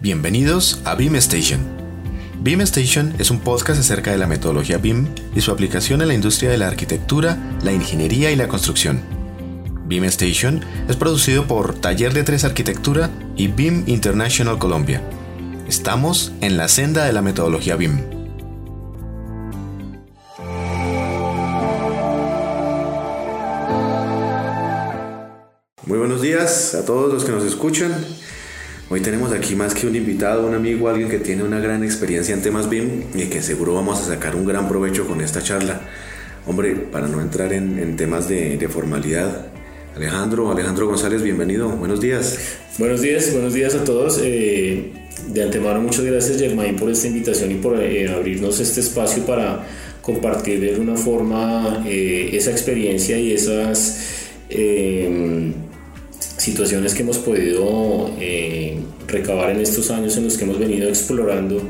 Bienvenidos a Beam Station. Beam Station es un podcast acerca de la metodología BIM y su aplicación en la industria de la arquitectura, la ingeniería y la construcción. Beam Station es producido por Taller de Tres Arquitectura y BIM International Colombia. Estamos en la senda de la metodología BIM. Días a todos los que nos escuchan. Hoy tenemos aquí más que un invitado, un amigo, alguien que tiene una gran experiencia en temas BIM y que seguro vamos a sacar un gran provecho con esta charla. Hombre, para no entrar en, temas de, formalidad, Alejandro, Alejandro González, bienvenido, buenos días. Buenos días, buenos días a todos. Eh, de antemano, muchas gracias Germain por esta invitación y por eh, abrirnos este espacio para compartir de alguna forma eh, esa experiencia y esas situaciones que hemos podido eh, recabar en estos años en los que hemos venido explorando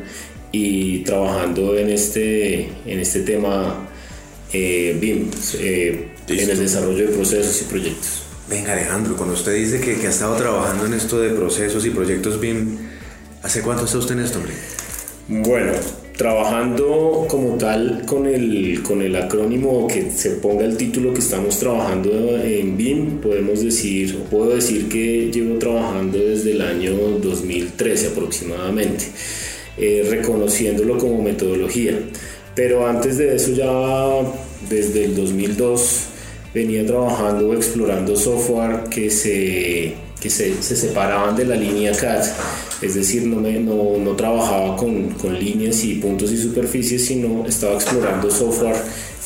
y trabajando en este, en este tema eh, BIM, eh, en el desarrollo de procesos y proyectos. Venga Alejandro, cuando usted dice que, que, ha estado trabajando en esto de procesos y proyectos BIM, ¿hace cuánto está usted en esto, hombre? Bueno, trabajando como tal con el, con el acrónimo que se ponga el título que estamos trabajando en BIM, podemos decir, o puedo decir que llevo trabajando desde el año 2013 aproximadamente, eh, reconociéndolo como metodología. Pero antes de eso ya desde el 2002 venía trabajando explorando software que se que se, se, separaban de la línea CAD, es decir, no, me, no, trabajaba con, con, líneas y puntos y superficies, sino estaba explorando software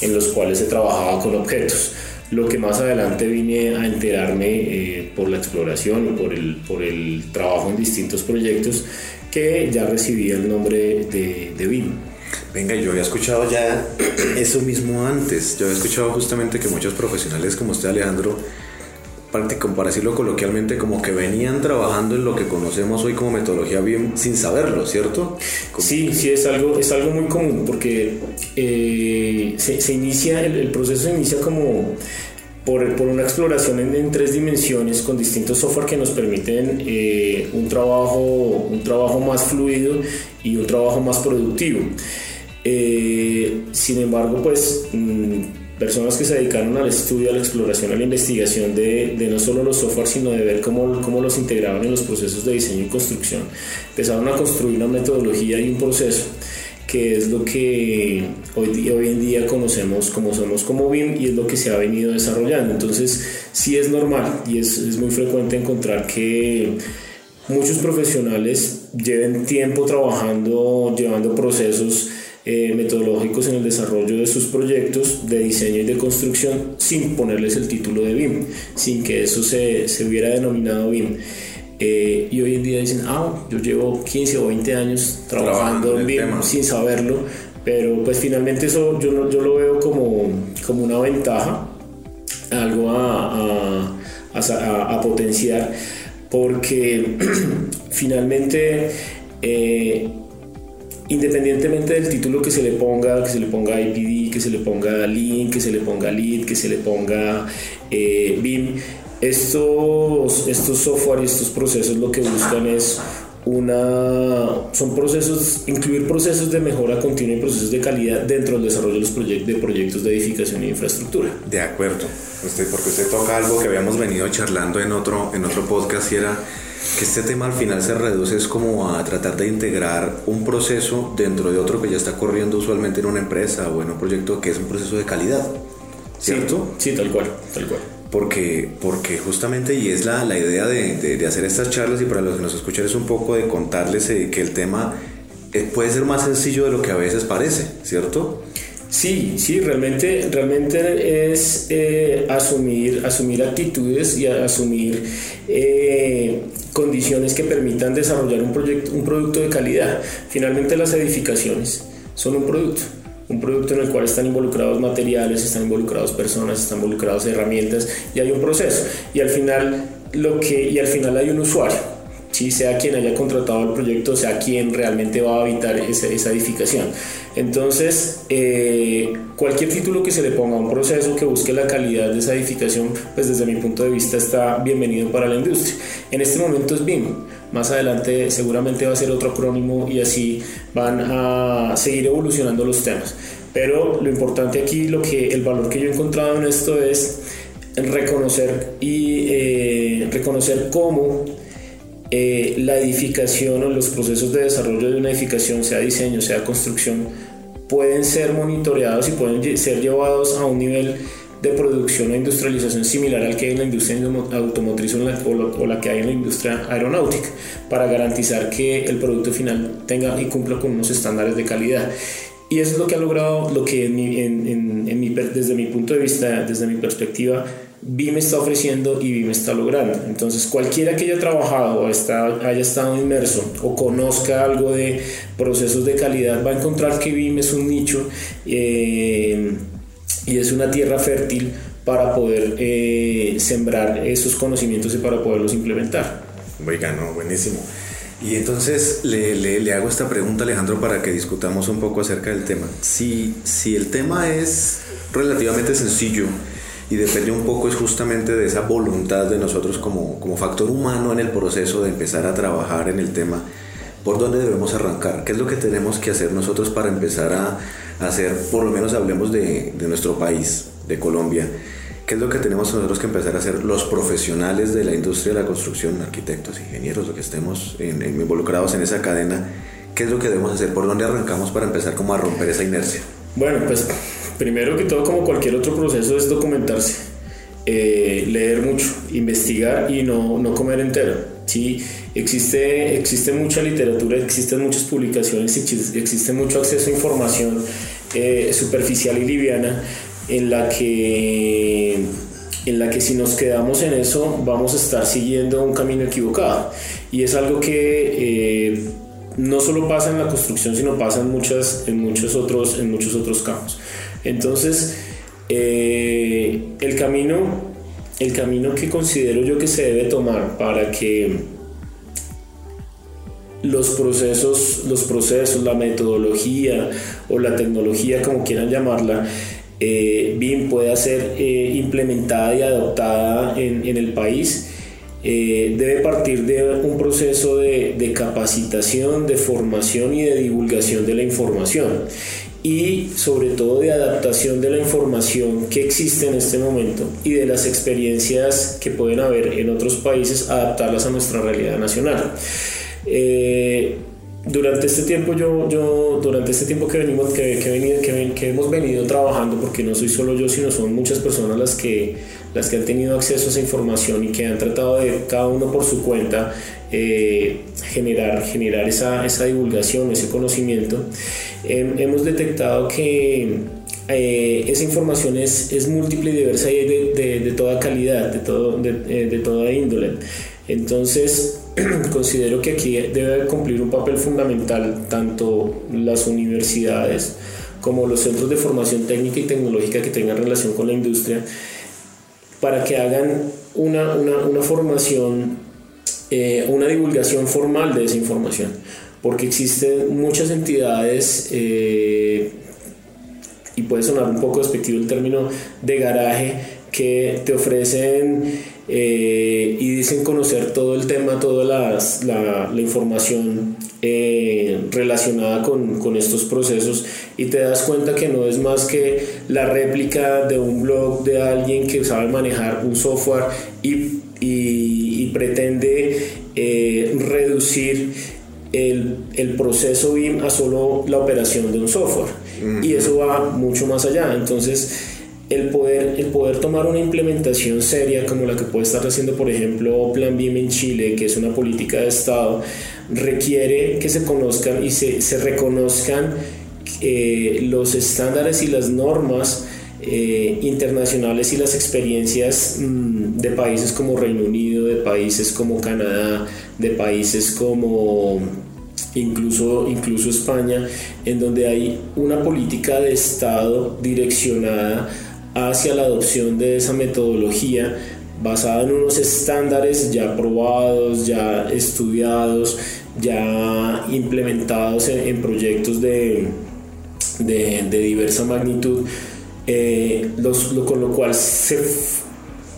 en los cuales se trabajaba con objetos. Lo que más adelante vine a enterarme eh, por la exploración y por el, por el trabajo en distintos proyectos que ya recibía el nombre de, de BIM. Venga, yo había escuchado ya eso mismo antes. Yo había escuchado justamente que muchos profesionales como usted, Alejandro, para decirlo coloquialmente, como que venían trabajando en lo que conocemos hoy como metodología BIM sin saberlo, ¿cierto? Sí, sí, es algo, es algo muy común porque eh, se, inicia, el, proceso se inicia como por, por una exploración en, tres dimensiones con distintos software que nos permiten eh, un, trabajo, un trabajo más fluido y un trabajo más productivo. Eh, sin embargo, pues... Mm, personas que se dedicaron al estudio, a la exploración, a la investigación de, no solo los software, sino de ver cómo, cómo, los integraban en los procesos de diseño y construcción. Empezaron a construir una metodología y un proceso que es lo que hoy, hoy en día conocemos como somos como BIM y es lo que se ha venido desarrollando. Entonces, sí es normal y es, es muy frecuente encontrar que muchos profesionales lleven tiempo trabajando, llevando procesos eh, metodológicos en el desarrollo de sus proyectos de diseño y de construcción sin ponerles el título de BIM, sin que eso se, se hubiera denominado BIM. Eh, y hoy en día dicen, ah, yo llevo 15 o 20 años trabajando, en BIM sin saberlo, pero pues finalmente eso yo, yo lo veo como, como una ventaja, algo a, a, a, potenciar, porque finalmente eh, independientemente del título que se le ponga, que se le ponga IPD, que se le ponga Link, que se le ponga Lead, que se le ponga eh, BIM, estos, estos software y estos procesos lo que buscan es una son procesos incluir procesos de mejora continua y procesos de calidad dentro del desarrollo de los proyectos de proyectos de edificación e infraestructura. De acuerdo, usted porque usted toca algo que habíamos venido charlando en otro en otro podcast y era que este tema al final se reduce es como a tratar de integrar un proceso dentro de otro que ya está corriendo usualmente en una empresa o en un proyecto que es un proceso de calidad, ¿cierto? Sí, tal cual, tal cual. Porque, porque justamente, y es la, la idea de, de, hacer estas charlas y para los que nos escuchan es un poco de contarles eh, que el tema eh, puede ser más sencillo de lo que a veces parece, ¿cierto? Sí, sí, realmente, realmente es eh, asumir, asumir actitudes y asumir eh, condiciones que permitan desarrollar un, proyecto, un producto de calidad. Finalmente las edificaciones son un producto, un producto en el cual están involucrados materiales, están involucrados personas, están involucrados herramientas y hay un proceso. Y al final, lo que, y al final hay un usuario ¿sí? sea quien haya contratado el proyecto, sea quien realmente va a habitar esa, esa edificación. Entonces, eh, cualquier título que se le ponga a un proceso que busque la calidad de esa edificación, pues desde mi punto de vista está bienvenido para la industria. En este momento es BIM, más adelante seguramente va a ser otro acrónimo y así van a seguir evolucionando los temas. Pero lo importante aquí, lo que, el valor que yo he encontrado en esto es reconocer y eh, reconocer cómo eh, la edificación o los procesos de desarrollo de una edificación, sea diseño, sea construcción, pueden ser monitoreados y pueden ser llevados a un nivel de producción o industrialización similar al que hay en la industria automotriz o la, o la, que hay en la industria aeronáutica, para garantizar que el producto final tenga y cumpla con unos estándares de calidad. Y eso es lo que ha logrado, lo que en en, en mi, desde mi punto de vista, desde mi perspectiva, BIM está ofreciendo y BIM está logrando. Entonces, cualquiera que haya trabajado o haya estado inmerso o conozca algo de procesos de calidad va a encontrar que BIM es un nicho eh, y es una tierra fértil para poder eh, sembrar esos conocimientos y para poderlos implementar. Oiga, no, buenísimo. Y entonces le, le, hago esta pregunta, Alejandro, para que discutamos un poco acerca del tema. Si, si el tema es relativamente sencillo, y depende un poco es justamente de esa voluntad de nosotros como, como factor humano en el proceso de empezar a trabajar en el tema, por dónde debemos arrancar, qué es lo que tenemos que hacer nosotros para empezar a, hacer, por lo menos hablemos de, de, nuestro país, de Colombia, qué es lo que tenemos nosotros que empezar a hacer los profesionales de la industria de la construcción, arquitectos, ingenieros, lo que estemos involucrados en esa cadena, qué es lo que debemos hacer, por dónde arrancamos para empezar como a romper esa inercia. Bueno, pues Primero que todo, como cualquier otro proceso, es documentarse, eh, leer mucho, investigar y no, no comer entero. ¿sí? Existe, existe mucha literatura, existen muchas publicaciones, existe mucho acceso a información eh, superficial y liviana en la que en la que si nos quedamos en eso vamos a estar siguiendo un camino equivocado y es algo que eh, no solo pasa en la construcción sino pasa en muchas en muchos otros en muchos otros campos entonces, eh, el, camino, el camino que considero yo que se debe tomar para que los procesos, los procesos, la metodología o la tecnología, como quieran llamarla, eh, BIM pueda ser eh, implementada y adoptada en, el país, debe partir de un proceso de, capacitación, de formación y de divulgación de la información y sobre todo de adaptación de la información que existe en este momento y de las experiencias que pueden haber en otros países, adaptarlas a nuestra realidad nacional. Eh, durante este tiempo yo, yo durante este tiempo que venimos que, que, que, hemos venido trabajando porque no soy solo yo sino son muchas personas las que las que han tenido acceso a esa información y que han tratado de cada uno por su cuenta eh, generar generar esa, esa divulgación ese conocimiento hemos detectado que eh, esa información es, es, múltiple y diversa y de, de, toda calidad, de, todo, de, eh, de toda índole. Entonces, considero que aquí debe cumplir un papel fundamental tanto las universidades como los centros de formación técnica y tecnológica que tengan relación con la industria para que hagan una, una, una formación, eh, una divulgación formal de esa información porque existen muchas entidades, eh, y puede sonar un poco despectivo el término de garaje, que te ofrecen eh, y dicen conocer todo el tema, toda la, información eh, relacionada con, con, estos procesos y te das cuenta que no es más que la réplica de un blog de alguien que sabe manejar un software y, pretende reducir el, el, proceso BIM a solo la operación de un software. Y eso va mucho más allá. Entonces, el poder, el poder tomar una implementación seria como la que puede estar haciendo, por ejemplo, Plan BIM en Chile, que es una política de Estado, requiere que se conozcan y se, se reconozcan eh, los estándares y las normas eh, internacionales y las experiencias mm, de países como Reino Unido, de países como Canadá, de países como incluso, incluso España, en donde hay una política de Estado direccionada hacia la adopción de esa metodología basada en unos estándares ya probados, ya estudiados, ya implementados en, proyectos de, de, diversa magnitud, eh, con lo cual se,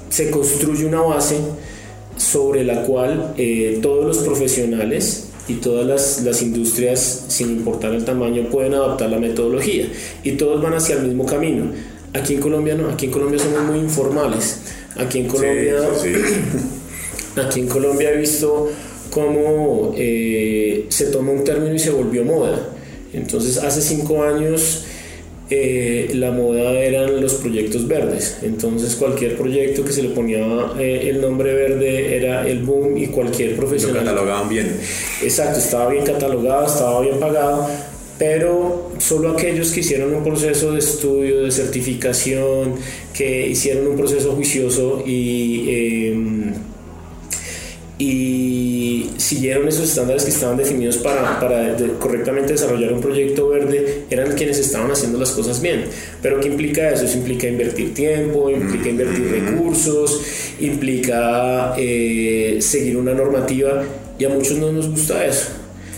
se, construye una base sobre la cual eh, todos los profesionales y todas las, las, industrias, sin importar el tamaño, pueden adaptar la metodología y todos van hacia el mismo camino. Aquí en Colombia no, aquí en Colombia somos muy informales. Aquí en Colombia, aquí en Colombia he visto cómo eh, se toma un término y se volvió moda. Entonces hace cinco años eh, la moda eran los proyectos verdes. Entonces cualquier proyecto que se le ponía eh, el nombre verde era el boom y cualquier profesional. Lo catalogaban bien. Exacto, estaba bien catalogado, estaba bien pagado, pero solo aquellos que hicieron un proceso de estudio, de certificación, que hicieron un proceso juicioso y em, y siguieron esos estándares que estaban definidos para, para correctamente desarrollar un proyecto verde, eran quienes estaban haciendo las cosas bien. Pero ¿qué implica eso? Eso implica invertir tiempo, implica invertir recursos, implica eh, seguir una normativa y a muchos no nos gusta eso.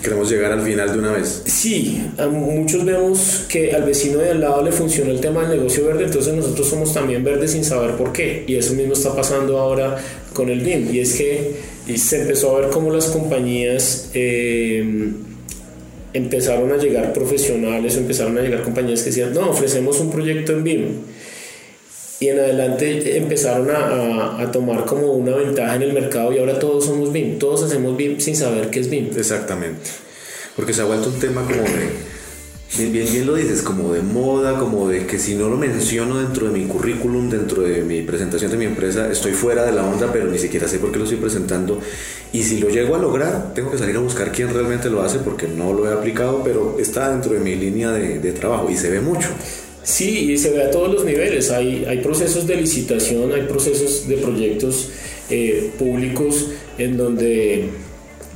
Queremos llegar al final de una vez. Sí, a muchos vemos que al vecino de al lado le funcionó el tema del negocio verde, entonces nosotros somos también verdes sin saber por qué. Y eso mismo está pasando ahora con el BIM. Y es que y se empezó a ver cómo las compañías eh, empezaron a llegar profesionales empezaron a llegar compañías que decían, no, ofrecemos un proyecto en BIM. Y en adelante empezaron a, a, tomar como una ventaja en el mercado y ahora todos somos BIM, todos hacemos BIM sin saber qué es BIM. Exactamente, porque se ha vuelto un tema como de Bien, bien, bien lo dices, como de moda, como de que si no lo menciono dentro de mi currículum, dentro de mi presentación de mi empresa, estoy fuera de la onda, pero ni siquiera sé por qué lo estoy presentando. Y si lo llego a lograr, tengo que salir a buscar quién realmente lo hace porque no lo he aplicado, pero está dentro de mi línea de, trabajo y se ve mucho. Sí, y se ve a todos los niveles. Hay, hay procesos de licitación, hay procesos de proyectos eh, públicos en donde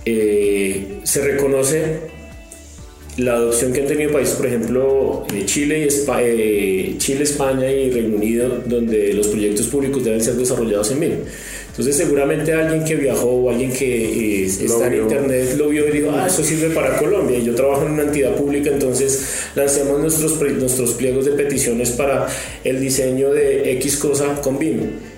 eh, se reconoce la adopción que han tenido países, por ejemplo, Chile, y eh, Chile, España y Reino Unido, donde los proyectos públicos deben ser desarrollados en BIM. Entonces seguramente alguien que viajó o alguien que eh, está en internet lo vio y dijo, ah, eso sirve para Colombia. Yo trabajo en una entidad pública, entonces lancemos nuestros, nuestros pliegos de peticiones para el diseño de X cosa con BIM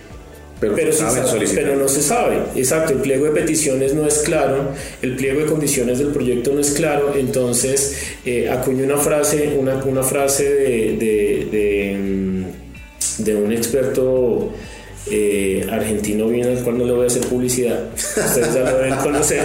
pero, pero, no se sabe. Exacto, el pliego de peticiones no es claro, el pliego de condiciones del proyecto no es claro, entonces eh, acuño una frase, una, una frase de, de, de, un experto eh, argentino bien al cual no le voy a hacer publicidad, ustedes ya lo deben conocer,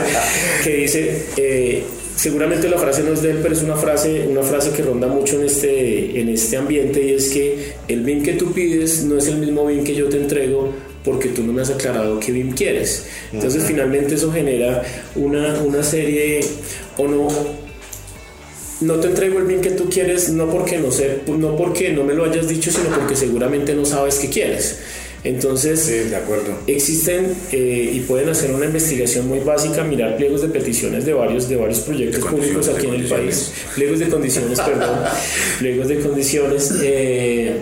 que dice... Eh, seguramente la frase no es de él, pero es una frase, una frase que ronda mucho en este, en este ambiente y es que el BIM que tú pides no es el mismo BIM que yo te entrego porque tú no me has aclarado qué BIM quieres. Entonces finalmente eso genera una, una serie, o no, no te entrego el BIM que tú quieres, no porque no sé, no porque no me lo hayas dicho, sino porque seguramente no sabes qué quieres. Entonces, de acuerdo. existen eh, y pueden hacer una investigación muy básica, mirar pliegos de peticiones de varios, de varios proyectos públicos aquí en el país. Pliegos de condiciones, perdón. pliegos de condiciones. Eh,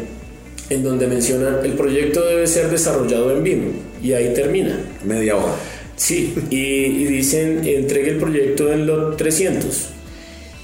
en donde mencionan el proyecto debe ser desarrollado en BIM y ahí termina. Media hora. Sí, y, dicen entregue el proyecto en lot 300.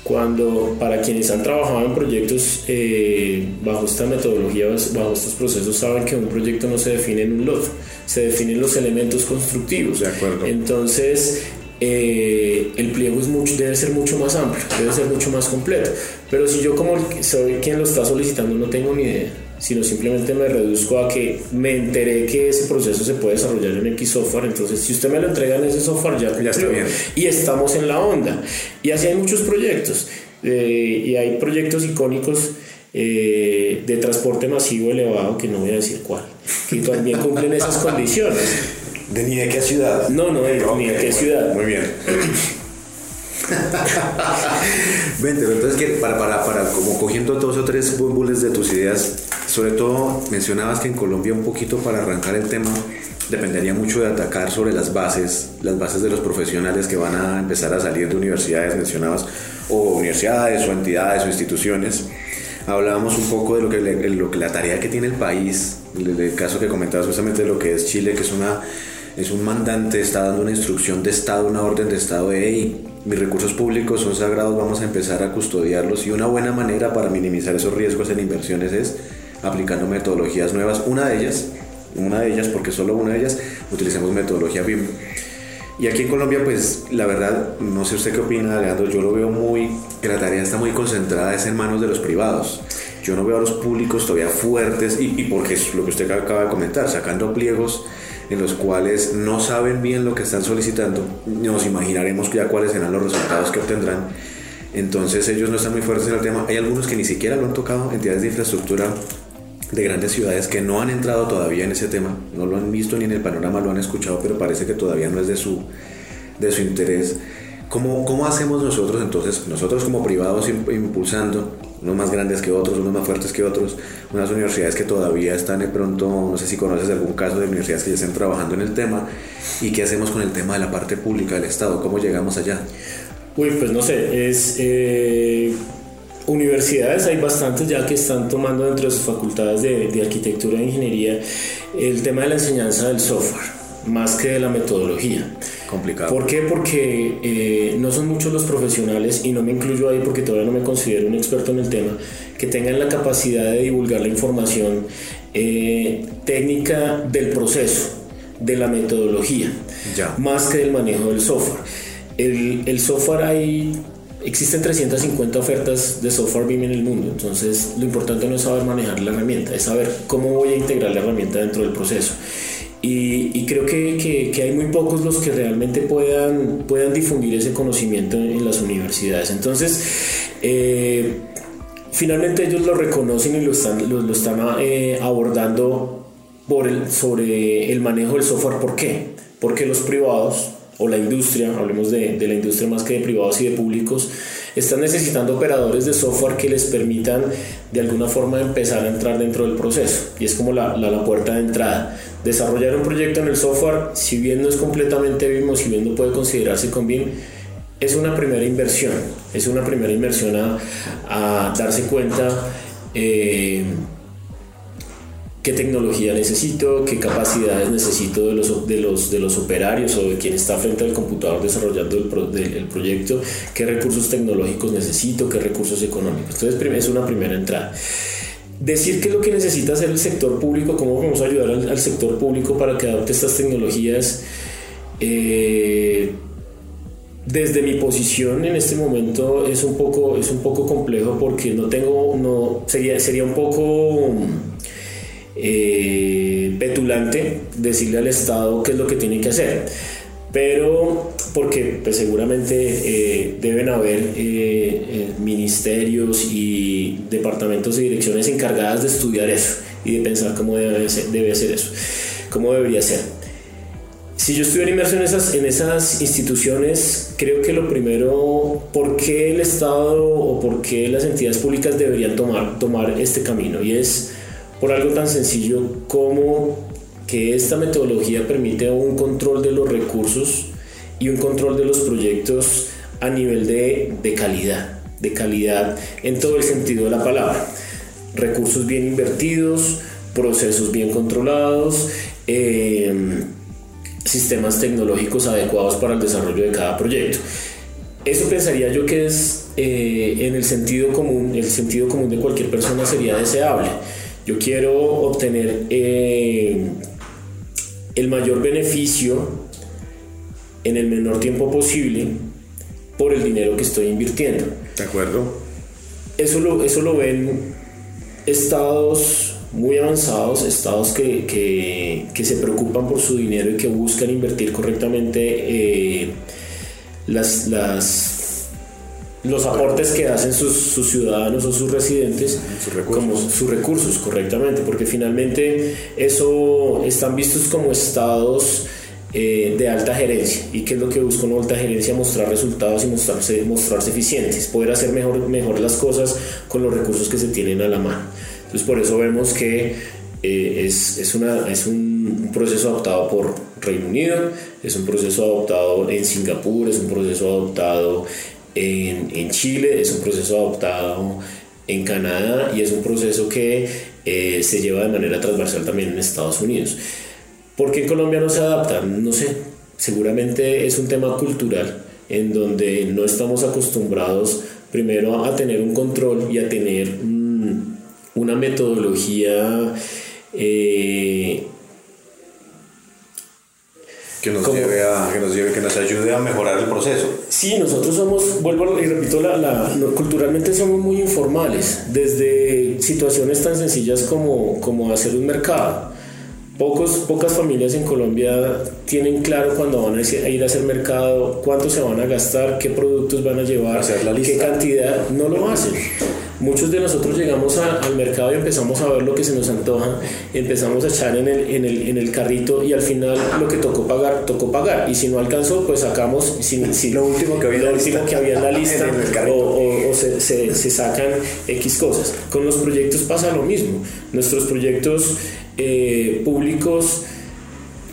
Cuando para quienes han trabajado en proyectos eh, bajo esta metodología, bajo estos procesos, saben que un proyecto no se define en un lot, se definen los elementos constructivos. De acuerdo. Entonces, eh, el pliego es mucho, debe ser mucho más amplio, debe ser mucho más completo. Pero si yo como soy quien lo está solicitando no tengo ni idea, sino simplemente me reduzco a que me enteré que ese proceso se puede desarrollar en X software, entonces si usted me lo entrega en ese software ya, ya está bien. Y estamos en la onda. Y así hay muchos proyectos, eh, y hay proyectos icónicos eh, de transporte masivo elevado, que no voy a decir cuál, que también cumplen esas condiciones. ¿De ni de qué ciudad? No, no, de, ni de qué ciudad. Muy bien. Vente, entonces que para, para, para, como cogiendo dos o tres bulles de tus ideas, sobre todo mencionabas que en Colombia un poquito para arrancar el tema dependería mucho de atacar sobre las bases, las bases de los profesionales que van a empezar a salir de universidades mencionabas, o universidades o entidades o instituciones. hablábamos un poco de lo que, lo que la tarea que tiene el país, el, caso que comentabas justamente de lo que es Chile, que es una es un mandante, está dando una instrucción de Estado, una orden de Estado de, hey, mis recursos públicos son sagrados, vamos a empezar a custodiarlos y una buena manera para minimizar esos riesgos en inversiones es aplicando metodologías nuevas. Una de ellas, una de ellas, porque solo una de ellas, utilicemos metodología BIM. Y aquí en Colombia, pues la verdad, no sé usted qué opina, Alejandro, yo lo veo muy, que la tarea está muy concentrada es en manos de los privados. Yo no veo a los públicos todavía fuertes y, y porque es lo que usted acaba de comentar, sacando pliegos en los cuales no saben bien lo que están solicitando, nos imaginaremos ya cuáles serán los resultados que obtendrán. Entonces ellos no están muy fuertes en el tema. Hay algunos que ni siquiera lo han tocado, entidades de infraestructura de grandes ciudades que no han entrado todavía en ese tema, no lo han visto ni en el panorama, lo han escuchado, pero parece que todavía no es de su, de su interés. ¿Cómo, ¿Cómo hacemos nosotros entonces, nosotros como privados impulsando unos más grandes que otros, unos más fuertes que otros, unas universidades que todavía están de pronto, no sé si conoces algún caso de universidades que ya están trabajando en el tema, y qué hacemos con el tema de la parte pública del Estado, cómo llegamos allá. Uy, pues no sé, es... Eh, universidades hay bastantes ya que están tomando dentro de sus facultades de, de arquitectura e ingeniería el tema de la enseñanza del software más que de la metodología. Complicado. ¿Por qué? Porque eh, no son muchos los profesionales, y no me incluyo ahí porque todavía no me considero un experto en el tema, que tengan la capacidad de divulgar la información eh, técnica del proceso, de la metodología, ya. más que del manejo del software. El, el software hay existen 350 ofertas de software BIM en el mundo, entonces lo importante no es saber manejar la herramienta, es saber cómo voy a integrar la herramienta dentro del proceso. Y, creo que, que, hay muy pocos los que realmente puedan, puedan difundir ese conocimiento en, las universidades. Entonces, eh, finalmente ellos lo reconocen y lo están, lo, están eh, abordando por el, sobre el manejo del software. ¿Por qué? Porque los privados o la industria, hablemos de, de la industria más que de privados y de públicos, están necesitando operadores de software que les permitan de alguna forma empezar a entrar dentro del proceso. Y es como la, la, puerta de entrada. Desarrollar un proyecto en el software, si bien no es completamente BIM si bien no puede considerarse con BIM, es una primera inversión. Es una primera inversión a, a darse cuenta. Eh, qué tecnología necesito, qué capacidades necesito de los, de los, de los operarios o de quien está frente al computador desarrollando el, proyecto, qué recursos tecnológicos necesito, qué recursos económicos. Entonces es una primera entrada. Decir qué es lo que necesita hacer el sector público, cómo vamos a ayudar al, sector público para que adopte estas tecnologías. Eh, desde mi posición en este momento es un poco, es un poco complejo porque no tengo, no, sería, sería un poco eh, petulante decirle al Estado qué es lo que tiene que hacer. Pero porque pues, seguramente eh, deben haber eh, ministerios y departamentos y direcciones encargadas de estudiar eso y de pensar cómo debe ser, debe ser eso, cómo debería ser. Si yo estuviera inmerso en esas, en esas instituciones, creo que lo primero, ¿por qué el Estado o por qué las entidades públicas deberían tomar, tomar este camino? Y es por algo tan sencillo como que esta metodología permite un control de los recursos y un control de los proyectos a nivel de, de calidad, de calidad en todo el sentido de la palabra. Recursos bien invertidos, procesos bien controlados, em, sistemas tecnológicos adecuados para el desarrollo de cada proyecto. Eso pensaría yo que es eh, en el sentido común, el sentido común de cualquier persona sería deseable. Yo quiero obtener eh, el mayor beneficio en el menor tiempo posible por el dinero que estoy invirtiendo. De acuerdo. Eso lo, eso lo ven estados muy avanzados, estados que, que, que, se preocupan por su dinero y que buscan invertir correctamente eh, las, las los aportes que hacen sus, sus ciudadanos o sus residentes como sus recursos correctamente, porque finalmente eso están vistos como estados eh, de alta gerencia. ¿Y qué es lo que busca una alta gerencia? Mostrar resultados y mostrarse, mostrarse eficientes, poder hacer mejor, mejor las cosas con los recursos que se tienen a la mano. Entonces por eso vemos que eh, es, es, una, es un proceso adoptado por Reino Unido, es un proceso adoptado en Singapur, es un proceso adoptado en, Chile, es un proceso adoptado en Canadá y es un proceso que eh, se lleva de manera transversal también en Estados Unidos. ¿Por qué Colombia no se adapta? No sé, seguramente es un tema cultural en donde no estamos acostumbrados primero a tener un control y a tener una metodología eh, que nos, lleve a, que, nos lleve, que nos ayude a mejorar el proceso. Sí, nosotros somos, vuelvo y repito, la, la, culturalmente somos muy informales, desde situaciones tan sencillas como, como hacer un mercado. Pocos, pocas familias en Colombia tienen claro cuando van a ir a hacer mercado, cuánto se van a gastar, qué productos van a llevar, qué cantidad, no lo hacen. Muchos de nosotros llegamos al mercado y empezamos a ver lo que se nos antoja, empezamos a echar en el, en el, en el carrito y al final lo que tocó pagar, tocó pagar. Y si no alcanzó, pues sacamos si, si lo último que había, lo último que había en la lista o, o, se, se, se, sacan X cosas. Con los proyectos pasa lo mismo. Nuestros proyectos eh, públicos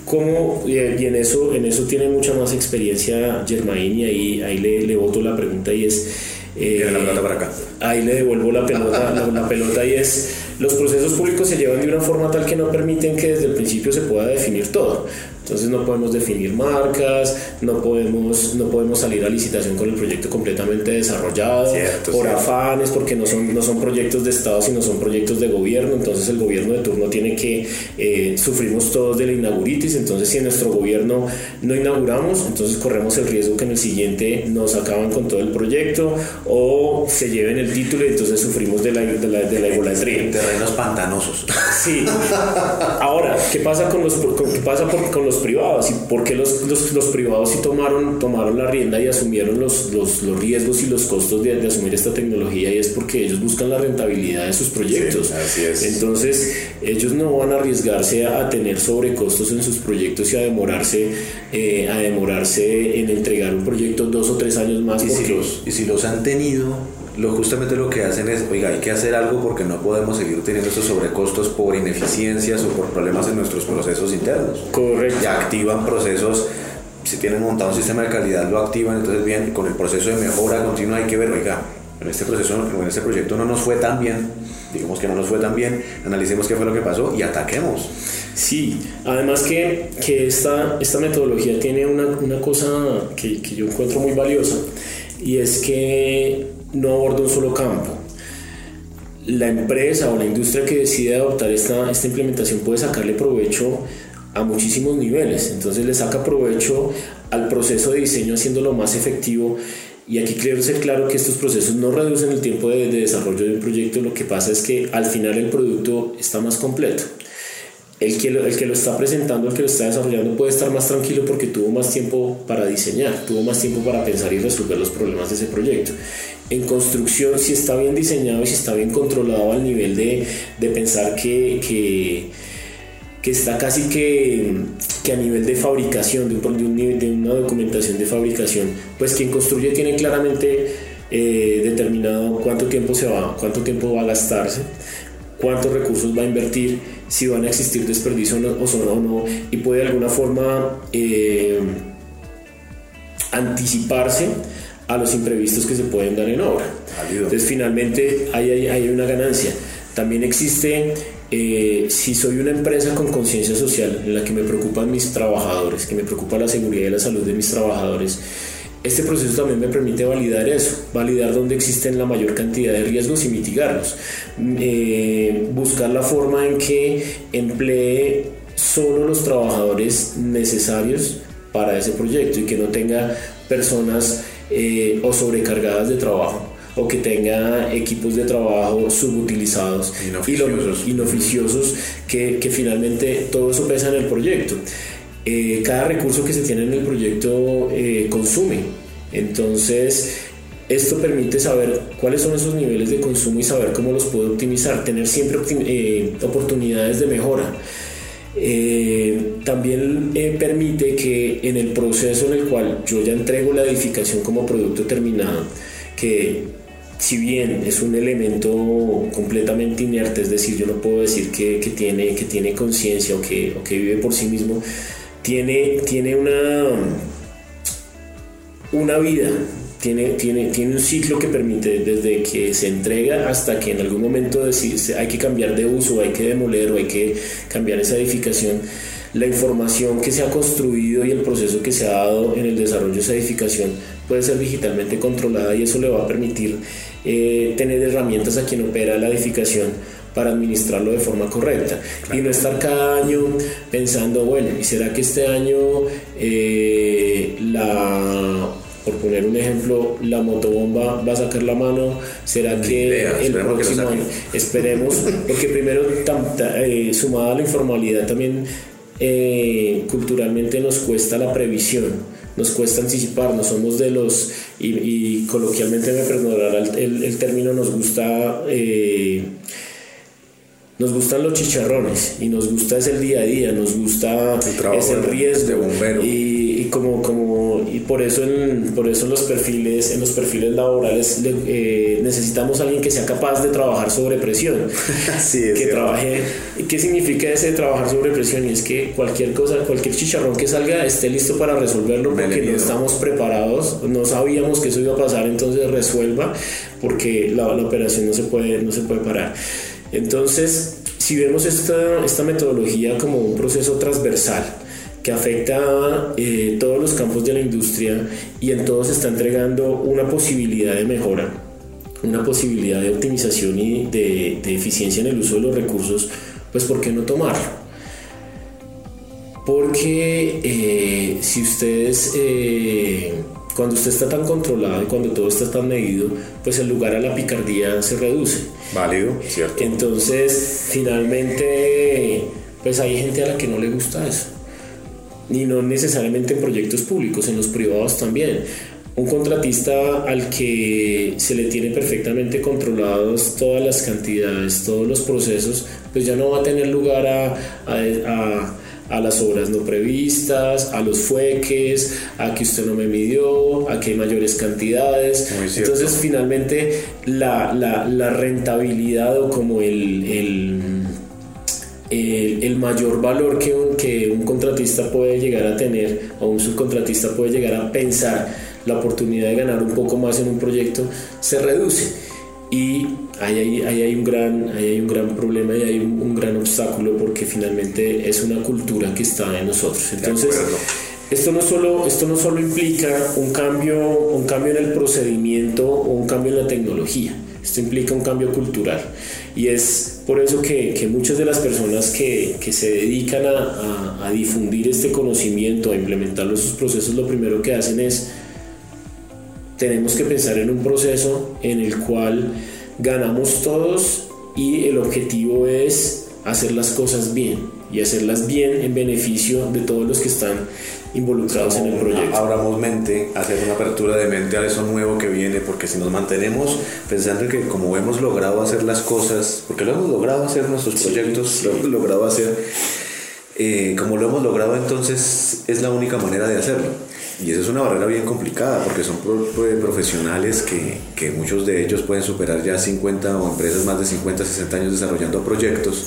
como y en eso en eso tiene mucha más experiencia Germain y ahí, ahí le, le boto la pregunta y es eh, la pelota para acá. Ahí le devuelvo la pelota, la, pelota y es, los procesos públicos se llevan de una forma tal que no permiten que desde el principio se pueda definir todo. Entonces no podemos definir marcas, no podemos, no podemos salir a licitación con el proyecto completamente desarrollado por afanes, porque no son, no son proyectos de Estado, sino son proyectos de gobierno. Entonces el gobierno de turno tiene que, eh, sufrimos todos de la inauguritis, entonces si en nuestro gobierno no inauguramos, entonces corremos el riesgo que en el siguiente nos acaban con todo el proyecto o se lleven el título y entonces sufrimos de la, de la, de la Terrenos pantanosos. Sí. Ahora, ¿qué pasa con los, qué pasa con los privados y por qué los, los, privados sí tomaron, tomaron la rienda y asumieron los, los, los riesgos y los costos de, de, asumir esta tecnología y es porque ellos buscan la rentabilidad de sus proyectos. así es. Entonces, ellos no van a arriesgarse a, tener sobrecostos en sus proyectos y a demorarse, eh, a demorarse en entregar un proyecto dos o tres años más. Y, si los, y si los han tenido, lo, justamente lo que hacen es, oiga, hay que hacer algo porque no podemos seguir teniendo estos sobrecostos por ineficiencias o por problemas en nuestros procesos internos. Correcto. Ya activan procesos, si tienen montado un sistema de calidad, lo activan, entonces bien, con el proceso de mejora continua hay que ver, oiga, en este proceso, en este proyecto no nos fue tan bien, digamos que no nos fue tan bien, analicemos qué fue lo que pasó y ataquemos. Sí, además que, que esta, esta metodología tiene una, una cosa que, que yo encuentro muy valiosa y es que no aborda un solo campo. La empresa o la industria que decide adoptar esta, esta implementación puede sacarle provecho a muchísimos niveles. Entonces le saca provecho al proceso de diseño haciéndolo más efectivo. Y aquí quiero ser claro que estos procesos no reducen el tiempo de, de desarrollo de un proyecto, lo que pasa es que al final el producto está más completo el que, el que lo está presentando, el que lo está desarrollando puede estar más tranquilo porque tuvo más tiempo para diseñar, tuvo más tiempo para pensar y resolver los problemas de ese proyecto. En construcción, si está bien diseñado y si está bien controlado al nivel de, de pensar que, que, está casi que, que, a nivel de fabricación, de, un, de, de una documentación de fabricación, pues quien construye tiene claramente eh, determinado cuánto tiempo se va, cuánto tiempo va a gastarse, cuántos recursos va a invertir si van a existir desperdicios o no, y puede de alguna forma eh, anticiparse a los imprevistos que se pueden dar en obra. Entonces finalmente hay, hay, una ganancia. También existe, eh, si soy una empresa con conciencia social en la que me preocupan mis trabajadores, que me preocupa la seguridad y la salud de mis trabajadores, este proceso también me permite validar eso, validar dónde existen la mayor cantidad de riesgos y mitigarlos. Eh, buscar la forma en que emplee solo los trabajadores necesarios para ese proyecto y que no tenga personas eh, o sobrecargadas de trabajo o que tenga equipos de trabajo subutilizados inoficiosos, inoficiosos que, que finalmente todo eso pesa en el proyecto. Eh, cada recurso que se tiene en el proyecto eh, consume. Entonces, esto permite saber cuáles son esos niveles de consumo y saber cómo los puedo optimizar, tener siempre eh, oportunidades de mejora. También permite que en el proceso en el cual yo ya entrego la edificación como producto terminado, que si bien es un elemento completamente inerte, es decir, yo no puedo decir que, que tiene, que tiene conciencia o que, o que vive por sí mismo, tiene, tiene una, una vida, tiene, tiene, tiene un ciclo que permite desde que se entrega hasta que en algún momento hay que cambiar de uso, hay que demoler o hay que cambiar esa edificación. La información que se ha construido y el proceso que se ha dado en el desarrollo de esa edificación puede ser digitalmente controlada y eso le va a permitir eh, tener herramientas a quien opera la edificación para administrarlo de forma correcta y no estar cada año pensando, bueno, ¿y será que este año eh, poner un ejemplo, la motobomba va a sacar la mano, será que el próximo año, esperemos, porque primero, eh, sumada a la informalidad, también eh, culturalmente nos cuesta la previsión, nos cuesta anticiparnos, somos de los, y, coloquialmente me perdonará el, término, nos gusta... Eh, nos gustan los chicharrones y nos gusta es el día a día, nos gusta el es el riesgo de bombero. Y, como, como y por eso en, por eso los perfiles en los perfiles laborales eh, necesitamos a alguien que sea capaz de trabajar sobre presión. sí, que trabaje ¿Qué significa ese trabajar sobre presión? Y es que cualquier cosa, cualquier chicharrón que salga esté listo para resolverlo porque no estamos preparados, no sabíamos que eso iba a pasar, entonces resuelva porque la, la operación no se puede no se puede parar. Entonces, si vemos esta, esta metodología como un proceso transversal, que afecta a eh, todos los campos de la industria y en todos está entregando una posibilidad de mejora, una posibilidad de optimización y de, eficiencia en el uso de los recursos, pues ¿por qué no tomarlo? Porque eh, si ustedes eh, cuando usted está tan controlado y cuando todo está tan medido, pues el lugar a la picardía se reduce. Válido, cierto. Entonces, finalmente, pues hay gente a la que no le gusta eso. Y no necesariamente en proyectos públicos, en los privados también. Un contratista al que se le tiene perfectamente controlados todas las cantidades, todos los procesos, pues ya no va a tener lugar a, a a las obras no previstas, a los fueques, a que usted no me midió, a que hay mayores cantidades. Entonces finalmente la, la, la, rentabilidad o como el, el, el, mayor valor que un, que un contratista puede llegar a tener o un subcontratista puede llegar a pensar la oportunidad de ganar un poco más en un proyecto se reduce y ahí hay, hay, un, gran, hay un gran problema y hay un, gran obstáculo porque finalmente es una cultura que está en nosotros. Entonces, esto no, solo, esto no solo implica un cambio, un cambio en el procedimiento o un cambio en la tecnología, esto implica un cambio cultural. Y es por eso que, que muchas de las personas que, que se dedican a, a, difundir este conocimiento, a implementarlo en sus procesos, lo primero que hacen es, tenemos que pensar en un proceso en el cual ganamos todos y el objetivo es hacer las cosas bien y hacerlas bien en beneficio de todos los que están involucrados en el proyecto. Abramos mente, hacer una apertura de mente a eso nuevo que viene, porque si nos mantenemos pensando que como hemos logrado hacer las cosas, porque lo hemos logrado hacer nuestros proyectos, lo hemos logrado hacer, eh, como lo hemos logrado entonces es la única manera de hacerlo. Y esa es una barrera bien complicada porque son profesionales que, que, muchos de ellos pueden superar ya 50 o empresas más de 50, 60 años desarrollando proyectos.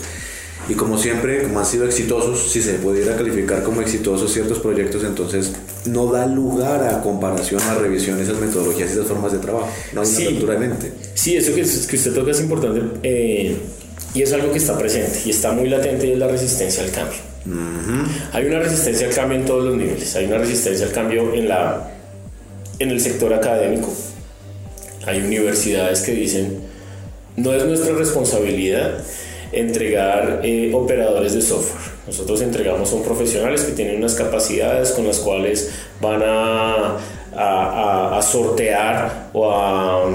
Y como siempre, como han sido exitosos, si se pudiera calificar como exitosos ciertos proyectos, entonces no da lugar a comparación, a revisión esas metodologías y esas formas de trabajo. No sí, Sí, eso que, que usted toca es importante eh, y es algo que está presente y está muy latente y es la resistencia al cambio. Hay una resistencia al cambio en todos los niveles. Hay una resistencia al cambio en, la, en el sector académico. Hay universidades que dicen, no es nuestra responsabilidad entregar eh, operadores de software. Nosotros entregamos son profesionales que tienen unas capacidades con las cuales van a, a, sortear o a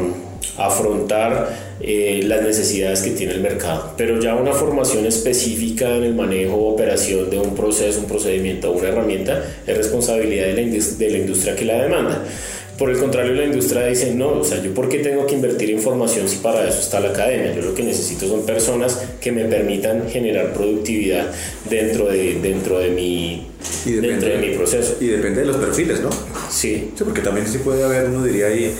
afrontar eh, las necesidades que tiene el mercado. Pero ya una formación específica en el manejo o operación de un proceso, un procedimiento o una herramienta es responsabilidad de la, de la industria que la demanda. Por el contrario, la industria dice, no, o sea, yo por qué tengo que invertir en formación si para eso está la academia. Yo lo que necesito son personas que me permitan generar productividad dentro de, dentro de, mi, dentro de mi proceso. Y depende de los perfiles, ¿no? Sí. Sí, porque también sí puede haber, uno diría ahí,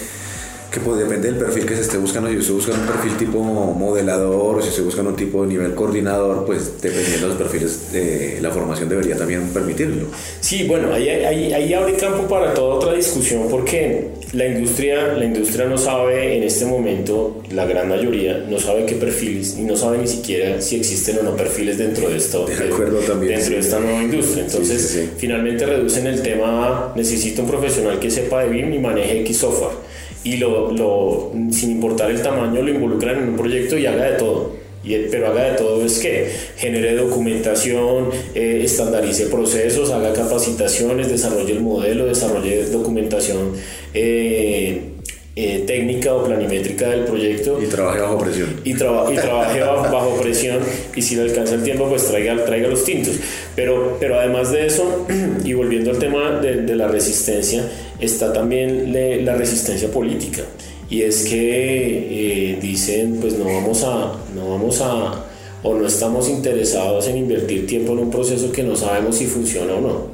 Que pues depende del perfil que se esté buscando. Si usted busca un perfil tipo modelador o si se busca un tipo de nivel coordinador, pues dependiendo de los perfiles, de la formación debería también permitirlo. Sí, bueno, ahí, ahí, ahí abre campo para toda otra discusión porque la industria, la industria no sabe en este momento, la gran mayoría, no sabe qué perfiles y no sabe ni siquiera si existen o no perfiles dentro de, acuerdo también, dentro de esta nueva industria. Entonces, finalmente reducen el tema, necesito un profesional que sepa de BIM y maneje X software y lo, lo, sin importar el tamaño lo involucran en un proyecto y haga de todo. Y, pero haga de todo es que genere documentación, eh, estandarice procesos, haga capacitaciones, desarrolle el modelo, desarrolle documentación eh, eh, técnica o planimétrica del proyecto. Y trabaje bajo presión. Y, y trabaje bajo, presión y si le alcanza el tiempo pues traiga, traiga los tintos. Pero, pero además de eso, y volviendo al tema de, de la resistencia, está también la resistencia política. Y es que eh, dicen pues no vamos a, no vamos a, o no estamos interesados en invertir tiempo en un proceso que no sabemos si funciona o no.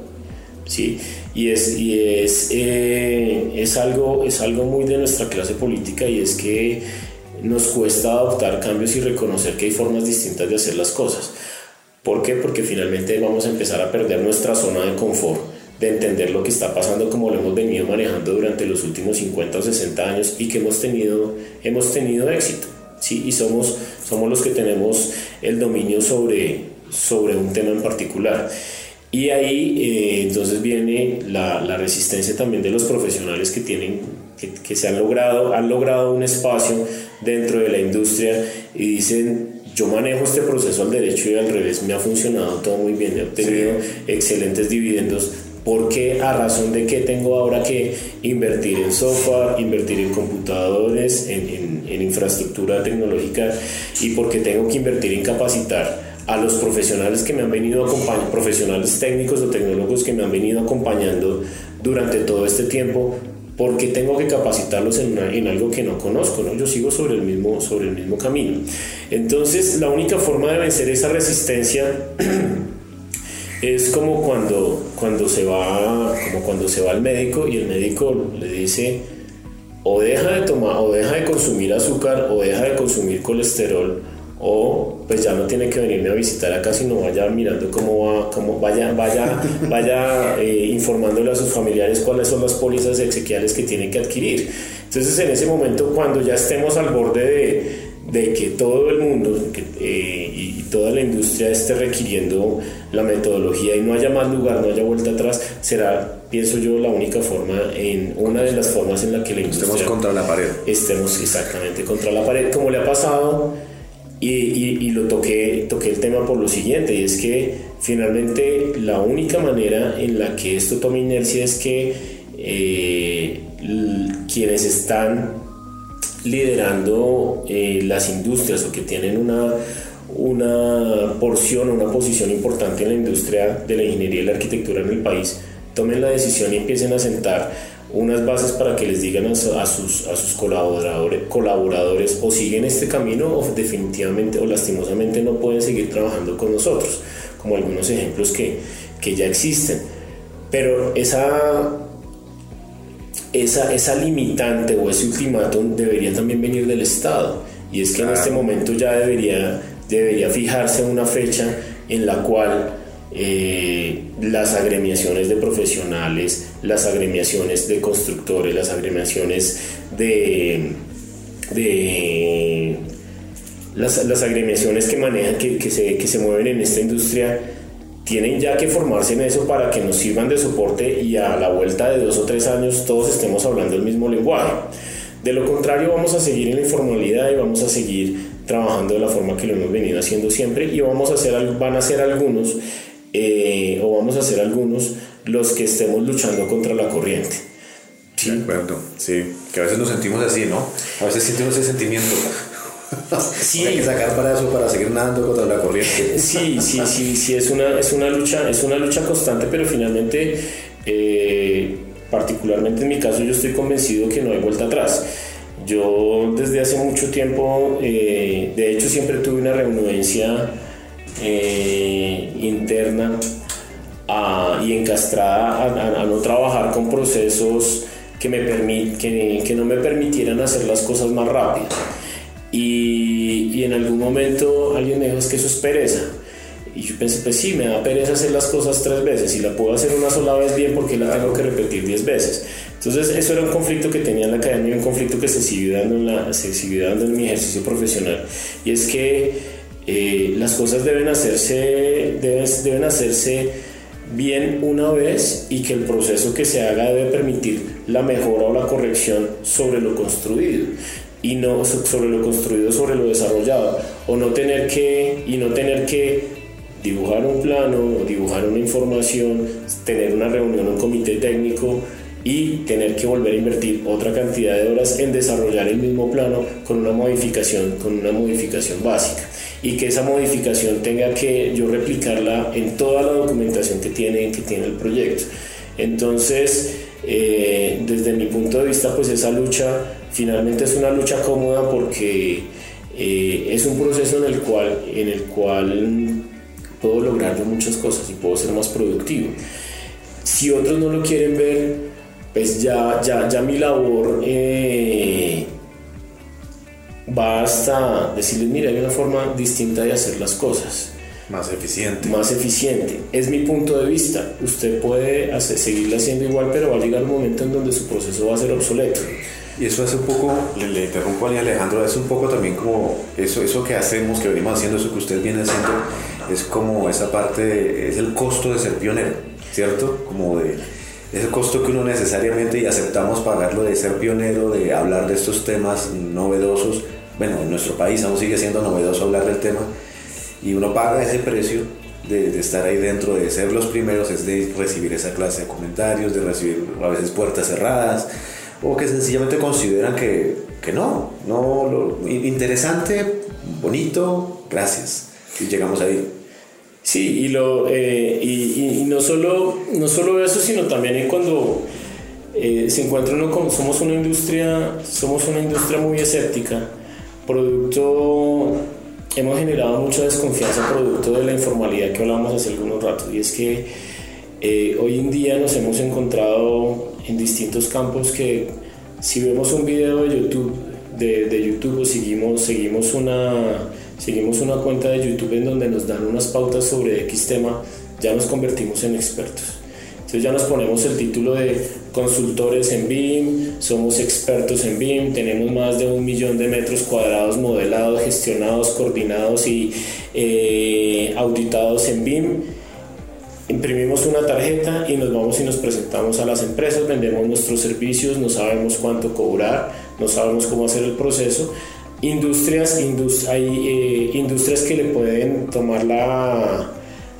¿sí? Y, es, y es, eh, es, algo, es algo muy de nuestra clase política y es que nos cuesta adoptar cambios y reconocer que hay formas distintas de hacer las cosas. ¿Por qué? Porque finalmente vamos a empezar a perder nuestra zona de confort, de entender lo que está pasando como lo hemos venido manejando durante los últimos 50 o 60 años y que hemos tenido, hemos tenido éxito. ¿sí? Y somos, somos los que tenemos el dominio sobre, sobre un tema en particular. Y ahí eh, entonces viene la, la, resistencia también de los profesionales que tienen que, que, se han logrado, han logrado un espacio dentro de la industria y dicen yo manejo este proceso al derecho y al revés, me ha funcionado todo muy bien, he obtenido excelentes dividendos. ¿Por qué? ¿A razón de que tengo ahora que invertir en software, invertir en computadores, en, en, en infraestructura tecnológica y porque tengo que invertir en capacitar a los profesionales que me han venido acompañando, profesionales técnicos o tecnólogos que me han venido acompañando durante todo este tiempo, porque tengo que capacitarlos en, en, algo que no conozco, ¿no? Yo sigo sobre el, mismo, sobre el mismo camino. Entonces, la única forma de vencer esa resistencia es como cuando, cuando, se va, como cuando se va al médico y el médico le dice, o deja de tomar, o deja de consumir azúcar, o deja de consumir colesterol, o pues ya no tiene que venirme a visitar acá sino vaya mirando cómo va cómo vaya vaya vaya eh, informándole a sus familiares cuáles son las pólizas exequiales que tiene que adquirir. Entonces en ese momento cuando ya estemos al borde de, de que todo el mundo eh, toda la industria esté requiriendo la metodología y no haya más lugar, no haya vuelta atrás, será, pienso yo, la única forma, en una de las formas en la que la industria... Estemos contra la pared. Estemos exactamente contra la pared, como le ha pasado y, y, lo toqué, toqué el tema por lo siguiente, y es que finalmente la única manera en la que esto toma inercia es que eh, quienes están liderando eh, las industrias o que tienen una, una porción, una posición importante en la industria de la ingeniería y la arquitectura en el país, tomen la decisión y empiecen a sentar unas bases para que les digan a, sus, a sus colaboradores, colaboradores o siguen este camino o definitivamente o lastimosamente no pueden seguir trabajando con nosotros, como algunos ejemplos que, que ya existen. Pero esa, esa, esa limitante o ese ultimátum debería también venir del Estado. Y es que en este momento ya debería, debería fijarse una fecha en la cual eh, las agremiaciones de profesionales, las agremiaciones de constructores, las agremiaciones de, las, agremiaciones que manejan, que, se, que se mueven en esta industria, tienen ya que formarse en eso para que nos sirvan de soporte y a la vuelta de dos o tres años todos estemos hablando el mismo lenguaje. De lo contrario, vamos a seguir en la informalidad y vamos a seguir trabajando de la forma que lo hemos venido haciendo siempre y vamos a hacer, van a ser algunos eh, o vamos a ser algunos los que estemos luchando contra la corriente. ¿Sí? De acuerdo, sí, que a veces nos sentimos así, ¿no? A veces sentimos ese sentimiento. Sí. Hay que sacar para eso, para seguir nadando contra la corriente. Sí, sí, sí, sí, es una, es una, lucha, es una lucha constante, pero finalmente, eh, particularmente en mi caso, yo estoy convencido que no hay vuelta atrás. Yo desde hace mucho tiempo, eh, de hecho siempre tuve una renuencia eh, interna y encastrada a, no trabajar con procesos que, me que, que no me permitieran hacer las cosas más rápido. Y, en algún momento alguien me dijo, es que eso es pereza. Y yo pensé, pues sí, me da pereza hacer las cosas tres veces. Y la puedo hacer una sola vez bien porque la tengo que repetir diez veces. Entonces eso era un conflicto que tenía en la academia, un conflicto que se siguió dando en, la, se siguió dando en mi ejercicio profesional. Y es que eh, las cosas deben hacerse, deben, deben hacerse bien una vez y que el proceso que se haga debe permitir la mejora o la corrección sobre lo construido y no sobre lo construido sobre lo desarrollado o no tener que y no tener que dibujar un plano dibujar una información tener una reunión un comité técnico y tener que volver a invertir otra cantidad de horas en desarrollar el mismo plano con una modificación con una modificación básica y que esa modificación tenga que yo replicarla en toda la documentación que tiene, que tiene el proyecto. Entonces, eh, desde mi punto de vista, pues esa lucha finalmente es una lucha cómoda porque eh, es un proceso en el cual, en el cual puedo lograr muchas cosas y puedo ser más productivo. Si otros no lo quieren ver, pues ya, ya, ya mi labor eh, va hasta decirles, mira, hay una forma distinta de hacer las cosas. Más eficiente. Más eficiente. Es mi punto de vista. Usted puede hacer, seguirla haciendo igual, pero va a llegar un momento en donde su proceso va a ser obsoleto. Y eso hace un poco, le, interrumpo a Alejandro, es un poco también como eso, eso que hacemos, que venimos haciendo, eso que usted viene haciendo, es como esa parte, es el costo de ser pionero, ¿cierto? Como de ese costo que uno necesariamente y aceptamos pagarlo de ser pionero, de hablar de estos temas novedosos, bueno, en nuestro país aún sigue siendo novedoso hablar del tema, y uno paga ese precio de, estar ahí dentro, de ser los primeros, es de recibir esa clase de comentarios, de recibir a veces puertas cerradas, o que sencillamente consideran que, que no, no, interesante, bonito, gracias, y llegamos ahí. Sí, y, lo, eh, y, no, solo, no solo eso, sino también cuando eh, se encuentra uno como somos una industria, somos una industria muy escéptica, producto, hemos generado mucha desconfianza producto de la informalidad que hablábamos hace algunos ratos, y es que eh, hoy en día nos hemos encontrado en distintos campos que si vemos un video de YouTube, de, de YouTube o seguimos, seguimos, una, seguimos una cuenta de YouTube en donde nos dan unas pautas sobre X tema, ya nos convertimos en expertos. Entonces ya nos ponemos el título de consultores en BIM, somos expertos en BIM, tenemos más de un millón de metros cuadrados modelados, gestionados, coordinados y eh, auditados en BIM. Imprimimos una tarjeta y nos vamos y nos presentamos a las empresas, vendemos nuestros servicios, no sabemos cuánto cobrar, no sabemos cómo hacer el proceso. Industrias, hay eh, industrias que le pueden tomar la,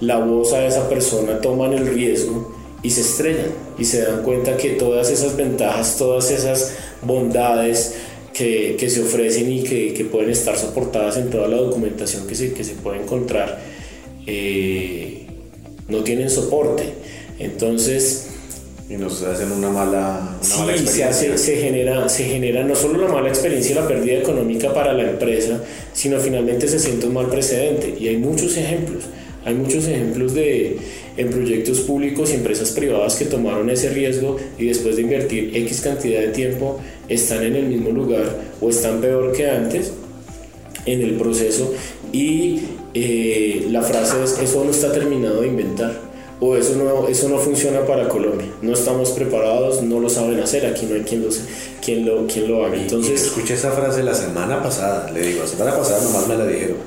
la voz a esa persona, toman el riesgo y se estrellan y se dan cuenta que todas esas ventajas, todas esas bondades que, que se ofrecen y que, que, pueden estar soportadas en toda la documentación que se, que se puede encontrar eh, no tienen soporte. Entonces... Y nos hacen una mala, una experiencia. Se, se, genera, se genera no solo la mala experiencia y la pérdida económica para la empresa, sino finalmente se siente un mal precedente. Y hay muchos ejemplos. Hay muchos ejemplos de, en proyectos públicos y empresas privadas que tomaron ese riesgo y después de invertir X cantidad de tiempo están en el mismo lugar o están peor que antes en el proceso y eh, la frase es eso no está terminado de inventar o eso no, eso no funciona para Colombia. No estamos preparados, no lo saben hacer, aquí no hay quien lo, quien lo, quien lo haga. Entonces, escuché esa frase la semana pasada, le digo, la semana pasada nomás me la dijeron.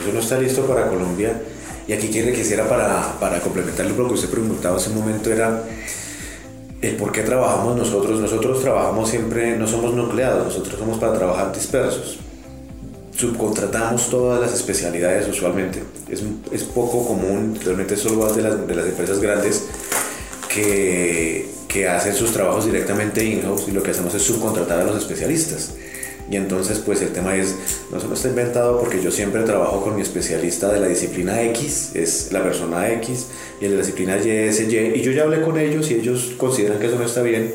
Eso no está listo para Colombia y aquí quiere quisiera para, para complementar lo que usted preguntaba hace un momento era el por qué trabajamos nosotros. Nosotros trabajamos siempre, no somos nucleados, nosotros somos para trabajar dispersos. Subcontratamos todas las especialidades usualmente. Es, es poco común, realmente solo de las, de las empresas grandes que, que hacen sus trabajos directamente in-house y lo que hacemos es subcontratar a los especialistas. Y entonces pues el tema es, no se me está inventado porque yo siempre trabajo con mi especialista de la disciplina X, es la persona X, y el de la disciplina Y es Y, y yo ya hablé con ellos y ellos consideran que eso no está bien,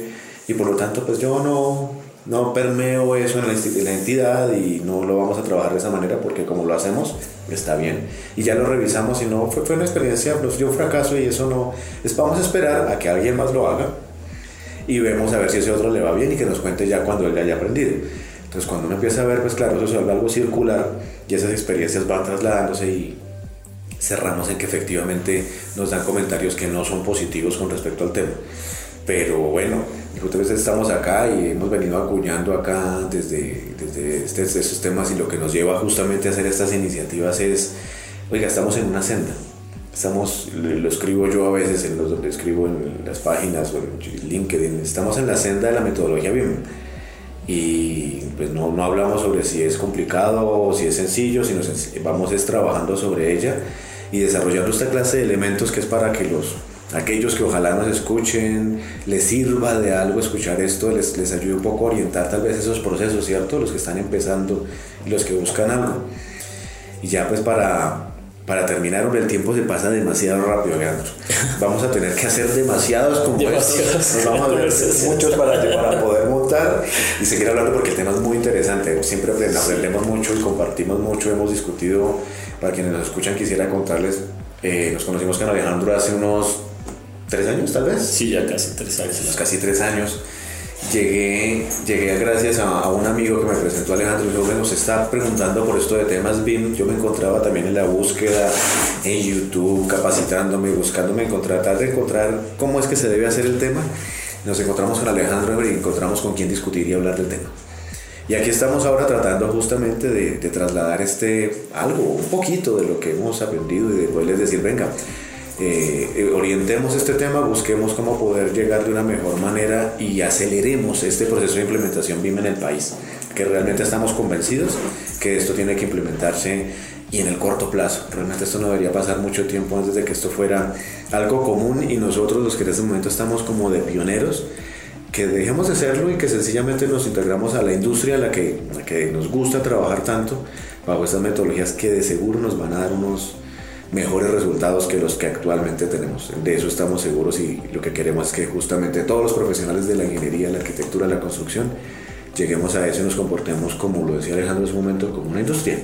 y por lo tanto pues yo no, no permeo eso en la, entidad y no lo vamos a trabajar de esa manera porque como lo hacemos está bien. Y ya lo revisamos y no, fue, fue una experiencia, pues yo fracaso y eso no, es, vamos a esperar a que alguien más lo haga y vemos a ver si ese otro le va bien y que nos cuente ya cuando él haya aprendido. Entonces cuando uno empieza a ver, pues claro, eso se vuelve algo circular y esas experiencias van trasladándose y cerramos en que efectivamente nos dan comentarios que no son positivos con respecto al tema. Pero bueno, veces estamos acá y hemos venido acuñando acá desde, desde, este, estos temas y lo que nos lleva justamente a hacer estas iniciativas es, oiga, estamos en una senda. Estamos, lo escribo yo a veces en los donde escribo en las páginas o en LinkedIn, estamos en la senda de la metodología BIM y pues no, no, hablamos sobre si es complicado o si es sencillo, sino vamos es trabajando sobre ella y desarrollando esta clase de elementos que es para que los aquellos que ojalá nos escuchen les sirva de algo escuchar esto, les, les ayude un poco a orientar tal vez esos procesos, ¿cierto? Los que están empezando y los que buscan algo. Y ya pues para, para terminar, el tiempo se pasa demasiado rápido, Leandro. Vamos a tener que hacer demasiados compuestos. vamos a ver muchos para, para poder montar y seguir hablando porque el tema es muy interesante. Siempre aprendemos mucho y compartimos mucho. Hemos discutido, para quienes nos escuchan, quisiera contarles. Eh, nos conocimos con Alejandro hace unos tres años, tal vez. Sí, ya casi tres años. Casi tres años llegué, llegué gracias a, un amigo que me presentó Alejandro y dijo, bueno, se está preguntando por esto de temas BIM. Yo me encontraba también en la búsqueda en YouTube, capacitándome, buscándome encontrar, tratar de encontrar cómo es que se debe hacer el tema. Nos encontramos con Alejandro y encontramos con quien discutir y hablar del tema. Y aquí estamos ahora tratando justamente de, de trasladar este algo, un poquito de lo que hemos aprendido y después les decir, venga, eh, eh, orientemos este tema, busquemos cómo poder llegar de una mejor manera y aceleremos este proceso de implementación BIM en el país, que realmente estamos convencidos que esto tiene que implementarse y en el corto plazo. Realmente esto no debería pasar mucho tiempo antes de que esto fuera algo común y nosotros los que en este momento estamos como de pioneros, que dejemos de serlo y que sencillamente nos integramos a la industria a la que, a la que nos gusta trabajar tanto bajo estas metodologías que de seguro nos van a dar unos mejores resultados que los que actualmente tenemos. De eso estamos seguros y lo que queremos es que justamente todos los profesionales de la ingeniería, la arquitectura, la construcción, lleguemos a eso y nos comportemos, como lo decía Alejandro en su momento, como una industria.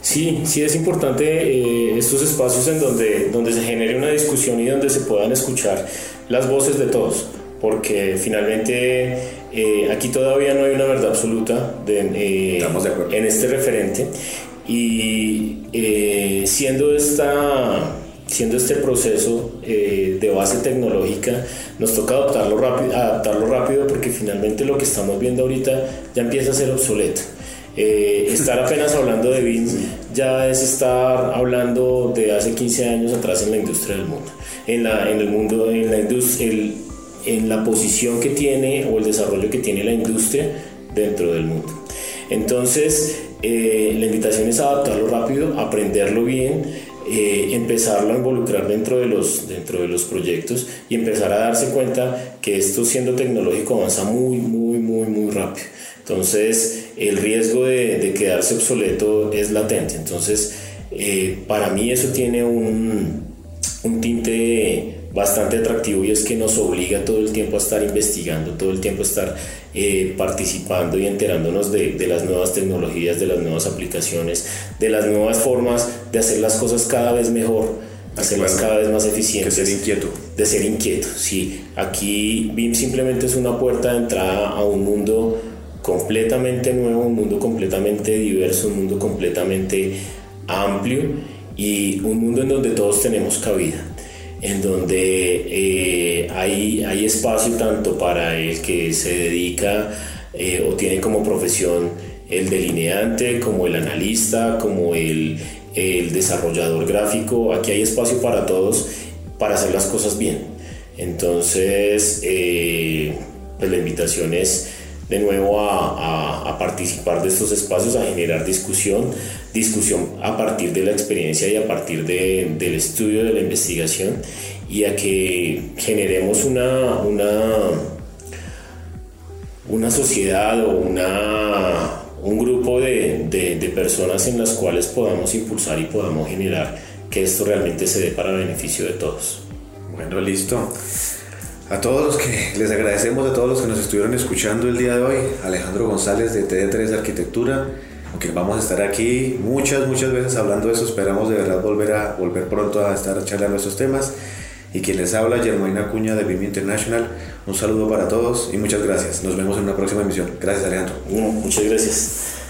Sí, sí es importante eh, estos espacios en donde, donde se genere una discusión y donde se puedan escuchar las voces de todos, porque finalmente eh, aquí todavía no hay una verdad absoluta de, eh, de en este referente y eh, siendo, esta, siendo este proceso eh, de base tecnológica, nos toca adaptarlo rápido, adaptarlo rápido porque finalmente lo que estamos viendo ahorita ya empieza a ser obsoleto. Eh, estar apenas hablando de BIM ya es estar hablando de hace 15 años atrás en la industria del mundo, en, la, en el mundo, en la, industria, en la posición que tiene o el desarrollo que tiene la industria dentro del mundo. Entonces, eh, la invitación es adaptarlo rápido, aprenderlo bien, eh, empezarlo a involucrar dentro de, los, dentro de los proyectos y empezar a darse cuenta que esto siendo tecnológico avanza muy, muy, muy, muy rápido. Entonces el riesgo de, quedarse obsoleto es latente. Entonces eh, para mí eso tiene un, un tinte bastante atractivo y es que nos obliga todo el tiempo a estar investigando, todo el tiempo a estar eh, participando y enterándonos de, de, las nuevas tecnologías, de las nuevas aplicaciones, de las nuevas formas de hacer las cosas cada vez mejor, hacerlas cada vez más eficientes. De ser inquieto. De ser inquieto, sí. Aquí BIM simplemente es una puerta de entrada a un mundo completamente nuevo, un mundo completamente diverso, un mundo completamente amplio y un mundo en donde todos tenemos cabida en donde eh, hay, hay espacio tanto para el que se dedica eh, o tiene como profesión el delineante, como el analista, como el, el desarrollador gráfico. Aquí hay espacio para todos para hacer las cosas bien. Entonces, eh, pues la invitación es de nuevo a, participar de estos espacios, a generar discusión, discusión a partir de la experiencia y a partir de, del estudio de la investigación y a que generemos una, una, una sociedad o una, un grupo de, de personas en las cuales podamos impulsar y podamos generar que esto realmente se dé para beneficio de todos. Bueno, listo. A todos los que les agradecemos, a todos los que nos estuvieron escuchando el día de hoy, Alejandro González de TD3 Arquitectura, aunque vamos a estar aquí muchas, muchas veces hablando de eso, esperamos de verdad volver, a, volver pronto a estar charlando esos temas. y quien les habla, Germaina Cuña de BIM International. Un saludo para todos y muchas gracias. Nos vemos en una próxima emisión. Gracias, Alejandro. muchas gracias.